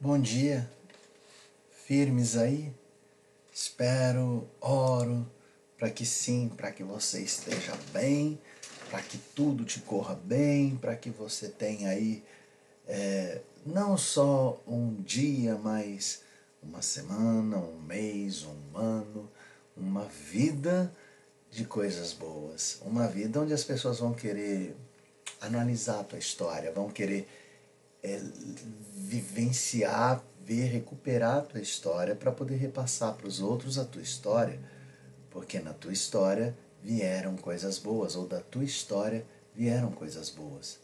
Bom dia, firmes aí? Espero, oro para que sim, para que você esteja bem, para que tudo te corra bem, para que você tenha aí é, não só um dia, mas uma semana, um mês, um ano, uma vida de coisas boas, uma vida onde as pessoas vão querer analisar a tua história, vão querer é, vivenciar, ver, recuperar a tua história para poder repassar para os outros a tua história, porque na tua história vieram coisas boas, ou da tua história vieram coisas boas.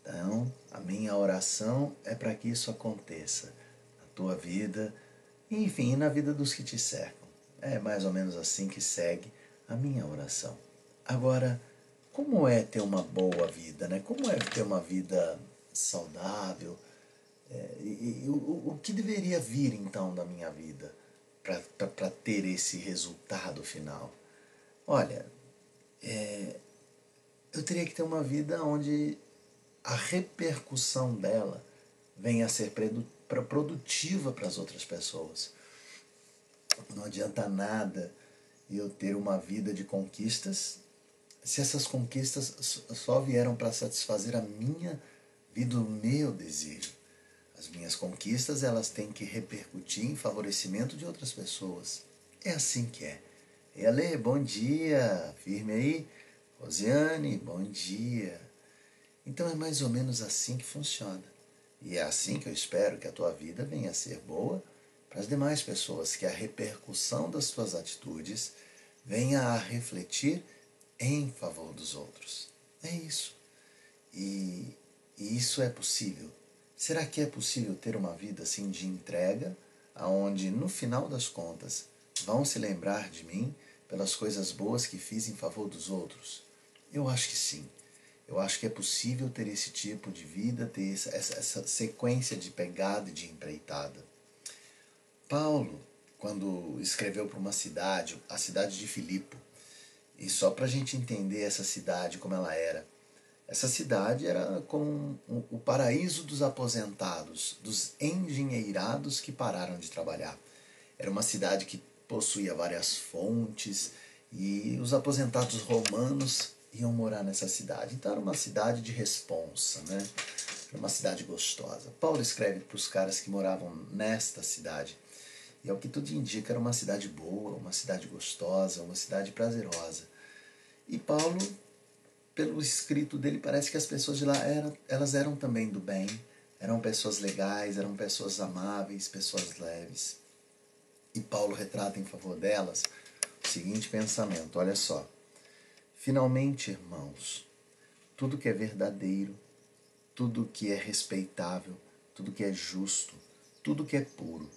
Então, a minha oração é para que isso aconteça na tua vida, enfim, na vida dos que te cercam. É mais ou menos assim que segue a minha oração. Agora, como é ter uma boa vida, né? Como é ter uma vida saudável? É, e, e o, o, que deveria vir então da minha vida para ter esse resultado final? Olha, é, eu teria que ter uma vida onde a repercussão dela venha a ser produtiva para as outras pessoas. Não adianta nada eu ter uma vida de conquistas se essas conquistas só vieram para satisfazer a minha vida, o meu desejo. As minhas conquistas, elas têm que repercutir em favorecimento de outras pessoas. É assim que é. Ele, bom dia, firme aí. Rosiane, bom dia. Então é mais ou menos assim que funciona. E é assim que eu espero que a tua vida venha a ser boa para as demais pessoas, que a repercussão das tuas atitudes venha a refletir em favor dos outros. É isso. E, e isso é possível. Será que é possível ter uma vida assim de entrega, aonde no final das contas vão se lembrar de mim pelas coisas boas que fiz em favor dos outros? Eu acho que sim. Eu acho que é possível ter esse tipo de vida, ter essa, essa, sequência de pegada e de empreitada. Paulo, quando escreveu para uma cidade, a cidade de Filipe, e só para a gente entender essa cidade como ela era. Essa cidade era como o paraíso dos aposentados, dos engenheirados que pararam de trabalhar. Era uma cidade que possuía várias fontes e os aposentados romanos iam morar nessa cidade. Então era uma cidade de responsa, né? Era uma cidade gostosa. Paulo escreve para os caras que moravam nesta cidade e ao que tudo indica, era uma cidade boa, uma cidade gostosa, uma cidade prazerosa. E Paulo, pelo escrito dele, parece que as pessoas de lá eram, elas eram também do bem, eram pessoas legais, eram pessoas amáveis, pessoas leves. E Paulo retrata em favor delas o seguinte pensamento: olha só. Finalmente, irmãos, tudo que é verdadeiro, tudo que é respeitável, tudo que é justo, tudo que é puro,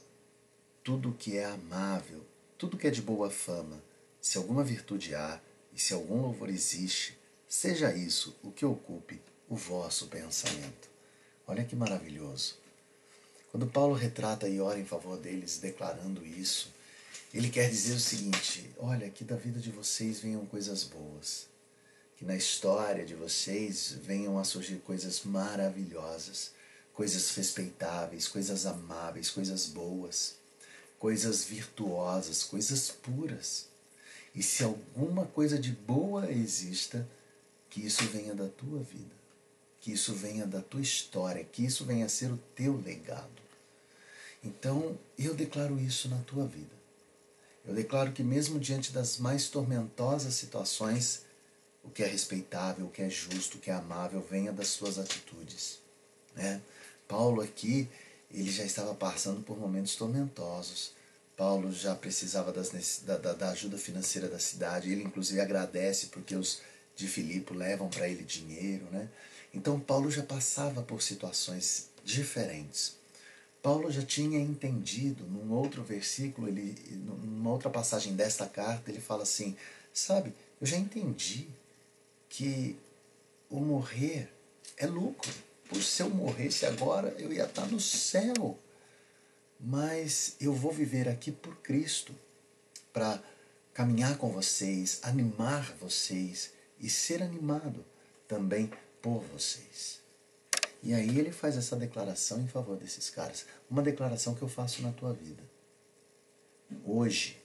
tudo que é amável, tudo que é de boa fama, se alguma virtude há e se algum louvor existe, seja isso o que ocupe o vosso pensamento. Olha que maravilhoso. Quando Paulo retrata e ora em favor deles, declarando isso, ele quer dizer o seguinte: olha, que da vida de vocês venham coisas boas, que na história de vocês venham a surgir coisas maravilhosas, coisas respeitáveis, coisas amáveis, coisas boas coisas virtuosas, coisas puras. E se alguma coisa de boa exista, que isso venha da tua vida, que isso venha da tua história, que isso venha a ser o teu legado. Então, eu declaro isso na tua vida. Eu declaro que, mesmo diante das mais tormentosas situações, o que é respeitável, o que é justo, o que é amável, venha das suas atitudes. Né? Paulo aqui, ele já estava passando por momentos tormentosos. Paulo já precisava das, da, da, ajuda financeira da cidade. Ele, inclusive, agradece porque os de Filipe levam para ele dinheiro. Né? Então, Paulo já passava por situações diferentes. Paulo já tinha entendido, num outro versículo, ele, numa outra passagem desta carta, ele fala assim: Sabe, eu já entendi que o morrer é lucro por se eu morresse agora, eu ia estar no céu. Mas eu vou viver aqui por Cristo, para caminhar com vocês, animar vocês e ser animado também por vocês. E aí ele faz essa declaração em favor desses caras. Uma declaração que eu faço na tua vida. Hoje,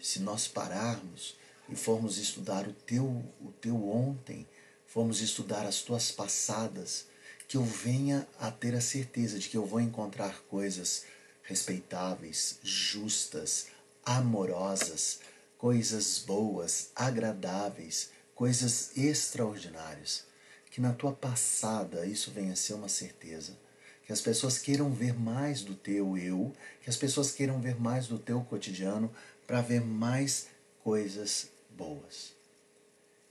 se nós pararmos e formos estudar o teu, o teu ontem, formos estudar as tuas passadas, que eu venha a ter a certeza de que eu vou encontrar coisas respeitáveis, justas, amorosas, coisas boas, agradáveis, coisas extraordinárias. Que na tua passada isso venha a ser uma certeza. Que as pessoas queiram ver mais do teu eu, que as pessoas queiram ver mais do teu cotidiano para ver mais coisas boas.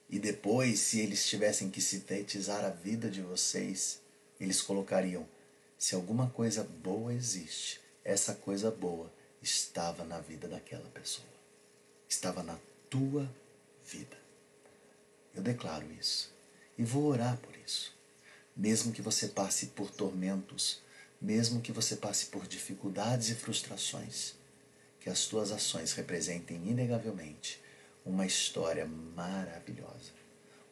E depois, se eles tivessem que sintetizar a vida de vocês, eles colocariam: se alguma coisa boa existe, essa coisa boa estava na vida daquela pessoa, estava na tua vida. Eu declaro isso e vou orar por isso. Mesmo que você passe por tormentos, mesmo que você passe por dificuldades e frustrações, que as tuas ações representem inegavelmente uma história maravilhosa.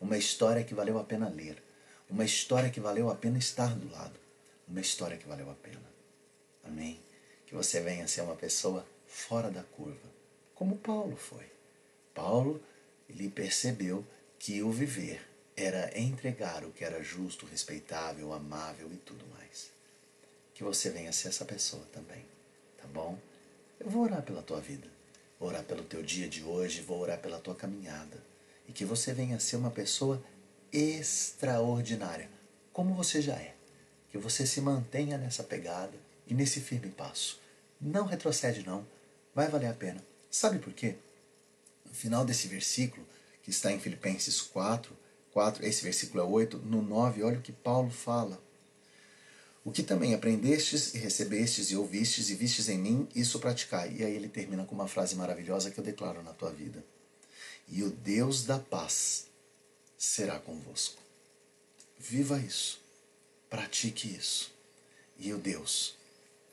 Uma história que valeu a pena ler. Uma história que valeu a pena estar do lado. Uma história que valeu a pena. Amém? Que você venha ser uma pessoa fora da curva, como Paulo foi. Paulo, ele percebeu que o viver era entregar o que era justo, respeitável, amável e tudo mais. Que você venha ser essa pessoa também, tá bom? Eu vou orar pela tua vida, vou orar pelo teu dia de hoje, vou orar pela tua caminhada. E que você venha ser uma pessoa extraordinária, como você já é. Que você se mantenha nessa pegada e nesse firme passo. Não retrocede, não. Vai valer a pena. Sabe por quê? No final desse versículo, que está em Filipenses 4, 4, esse versículo é 8, no 9, olha o que Paulo fala. O que também aprendestes e recebestes e ouvistes e vistes em mim, isso praticai. E aí ele termina com uma frase maravilhosa que eu declaro na tua vida. E o Deus da paz será convosco. Viva isso. Pratique isso. E o Deus,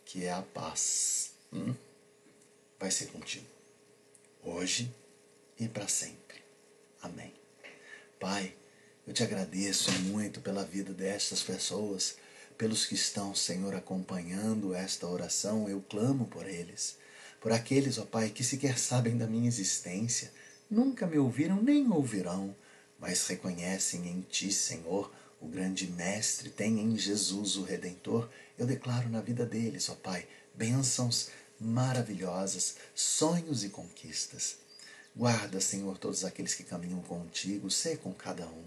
que é a paz, hum, vai ser contigo. Hoje e para sempre. Amém. Pai, eu te agradeço muito pela vida destas pessoas, pelos que estão, Senhor, acompanhando esta oração. Eu clamo por eles, por aqueles, ó Pai, que sequer sabem da minha existência, nunca me ouviram nem ouvirão, mas reconhecem em Ti, Senhor, o grande Mestre, tem em Jesus o Redentor. Eu declaro na vida deles, ó Pai, bênçãos maravilhosas, sonhos e conquistas. Guarda, Senhor, todos aqueles que caminham contigo, sê com cada um.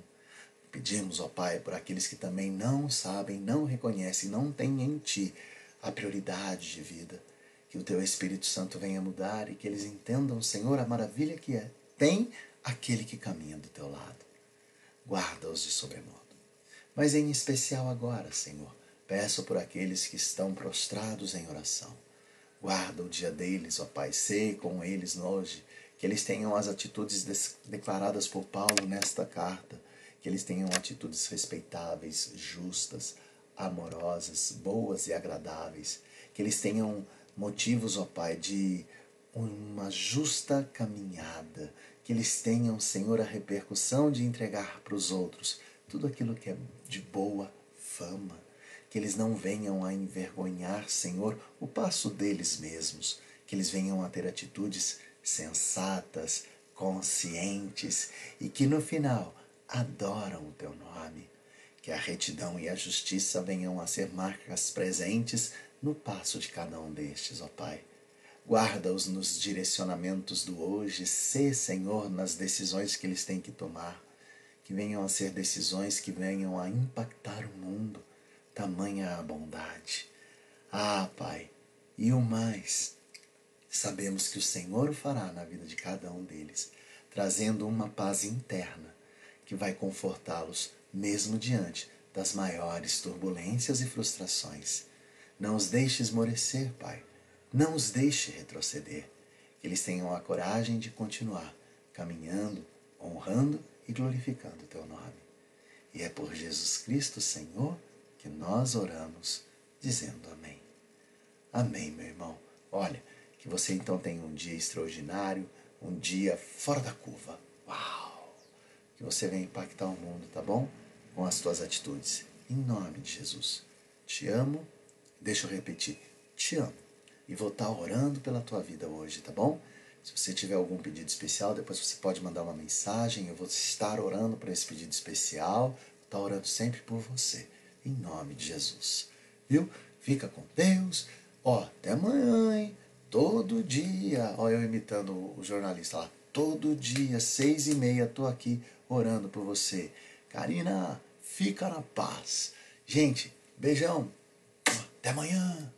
Pedimos, ó Pai, por aqueles que também não sabem, não reconhecem, não têm em Ti a prioridade de vida. Que o Teu Espírito Santo venha mudar e que eles entendam, Senhor, a maravilha que é. Tem aquele que caminha do Teu lado. Guarda-os de sobremodo. Mas em especial agora, Senhor, peço por aqueles que estão prostrados em oração. Guarda o dia deles, ó Pai, sei com eles hoje que eles tenham as atitudes declaradas por Paulo nesta carta, que eles tenham atitudes respeitáveis, justas, amorosas, boas e agradáveis, que eles tenham motivos, ó Pai, de uma justa caminhada, que eles tenham, Senhor, a repercussão de entregar para os outros tudo aquilo que é de boa fama, que eles não venham a envergonhar, Senhor, o passo deles mesmos, que eles venham a ter atitudes sensatas, conscientes e que no final adoram o teu nome. Que a retidão e a justiça venham a ser marcas presentes no passo de cada um destes, ó Pai. Guarda-os nos direcionamentos do hoje, sê, Senhor, nas decisões que eles têm que tomar, que venham a ser decisões que venham a impactar o mundo, tamanha a bondade. Ah, Pai, e o mais, sabemos que o Senhor o fará na vida de cada um deles, trazendo uma paz interna que vai confortá-los mesmo diante das maiores turbulências e frustrações. Não os deixe esmorecer, Pai. Não os deixe retroceder. Que eles tenham a coragem de continuar caminhando, honrando e glorificando o teu nome. E é por Jesus Cristo, Senhor, que nós oramos, dizendo amém. Amém, meu irmão. Olha, que você então tenha um dia extraordinário, um dia fora da curva. Uau! Que você venha impactar o mundo, tá bom? Com as tuas atitudes. Em nome de Jesus. te amo. Deixa eu repetir, te amo. E vou estar orando pela tua vida hoje, tá bom? Se você tiver algum pedido especial, depois você pode mandar uma mensagem. Eu vou estar orando por esse pedido especial. Estar orando sempre por você. Em nome de Jesus. Viu? Fica com Deus. Ó, até amanhã, hein? Todo dia. Ó, eu imitando o jornalista lá. Todo dia, seis e meia, tô aqui orando por você. Karina, fica na paz. Gente, beijão. Até amanhã.